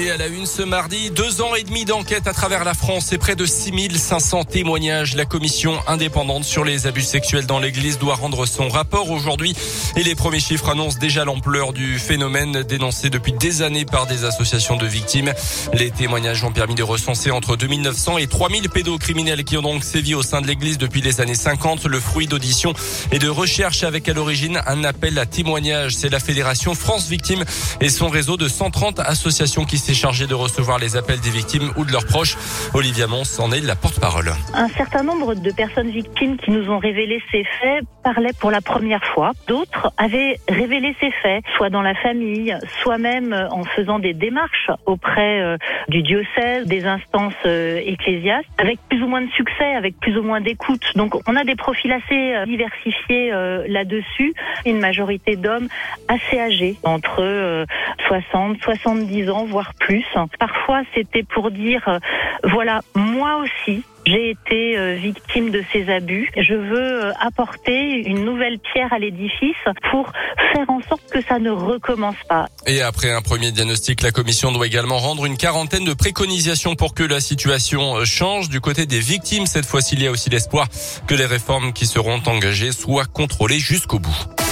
Et à la une ce mardi, deux ans et demi d'enquête à travers la France et près de 6500 témoignages. La commission indépendante sur les abus sexuels dans l'église doit rendre son rapport aujourd'hui. Et les premiers chiffres annoncent déjà l'ampleur du phénomène dénoncé depuis des années par des associations de victimes. Les témoignages ont permis de recenser entre 2900 et 3000 pédocriminels qui ont donc sévi au sein de l'église depuis les années 50. Le fruit d'audition et de recherche avec à l'origine un appel à témoignage. C'est la Fédération France Victimes et son réseau de 130 associations qui chargé de recevoir les appels des victimes ou de leurs proches. Olivia Mons en est la porte-parole. Un certain nombre de personnes victimes qui nous ont révélé ces faits parlaient pour la première fois. D'autres avaient révélé ces faits, soit dans la famille, soit même en faisant des démarches auprès euh, du diocèse, des instances euh, ecclésiastes, avec plus ou moins de succès, avec plus ou moins d'écoute. Donc on a des profils assez euh, diversifiés là-dessus. Une majorité d'hommes assez âgés, entre 60, 70 ans, voire plus. Parfois, c'était pour dire, euh, voilà, moi aussi, j'ai été euh, victime de ces abus. Je veux euh, apporter une nouvelle pierre à l'édifice pour faire en sorte que ça ne recommence pas. Et après un premier diagnostic, la commission doit également rendre une quarantaine de préconisations pour que la situation change. Du côté des victimes, cette fois-ci, il y a aussi l'espoir que les réformes qui seront engagées soient contrôlées jusqu'au bout.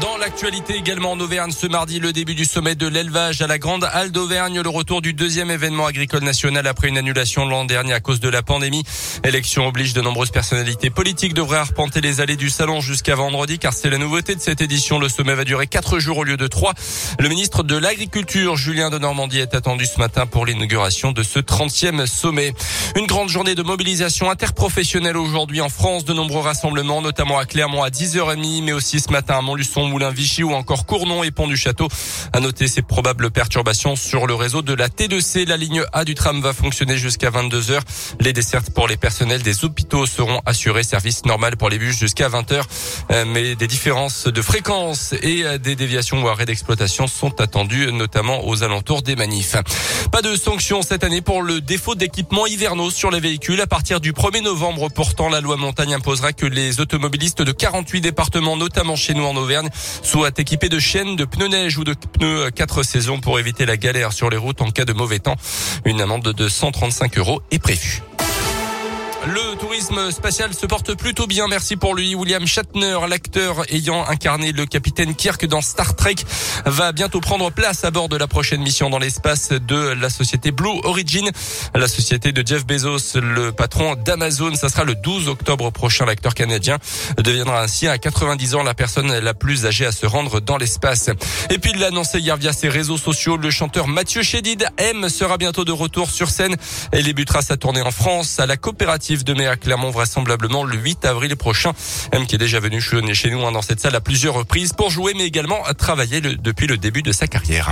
Dans l'actualité également en Auvergne, ce mardi, le début du sommet de l'élevage à la Grande Halle d'Auvergne, le retour du deuxième événement agricole national après une annulation l'an dernier à cause de la pandémie. Élection oblige de nombreuses personnalités politiques devraient arpenter les allées du salon jusqu'à vendredi car c'est la nouveauté de cette édition. Le sommet va durer quatre jours au lieu de trois. Le ministre de l'Agriculture, Julien de Normandie, est attendu ce matin pour l'inauguration de ce 30e sommet. Une grande journée de mobilisation interprofessionnelle aujourd'hui en France. De nombreux rassemblements, notamment à Clermont à 10h30, mais aussi ce matin à Montluçon Moulin Vichy ou encore Cournon et Pont du Château. À noter ces probables perturbations sur le réseau de la T2C. La ligne A du tram va fonctionner jusqu'à 22 h Les dessertes pour les personnels des hôpitaux seront assurées. Service normal pour les bus jusqu'à 20 h euh, Mais des différences de fréquence et euh, des déviations ou arrêts d'exploitation sont attendues, notamment aux alentours des manifs. Pas de sanctions cette année pour le défaut d'équipement hivernaux sur les véhicules. À partir du 1er novembre, pourtant, la loi montagne imposera que les automobilistes de 48 départements, notamment chez nous en Auvergne, soit équipé de chaînes, de pneus neige ou de pneus quatre saisons pour éviter la galère sur les routes en cas de mauvais temps. Une amende de 135 euros est prévue. Le tourisme spatial se porte plutôt bien, merci pour lui. William Shatner, l'acteur ayant incarné le capitaine Kirk dans Star Trek, va bientôt prendre place à bord de la prochaine mission dans l'espace de la société Blue Origin, la société de Jeff Bezos, le patron d'Amazon. Ça sera le 12 octobre prochain. L'acteur canadien deviendra ainsi à 90 ans la personne la plus âgée à se rendre dans l'espace. Et puis il l'a annoncé hier via ses réseaux sociaux, le chanteur Mathieu Chédid M sera bientôt de retour sur scène et débutera sa tournée en France à la coopérative de mai à Clermont vraisemblablement le 8 avril prochain. M qui est déjà venu chez nous hein, dans cette salle à plusieurs reprises pour jouer mais également à travailler depuis le début de sa carrière.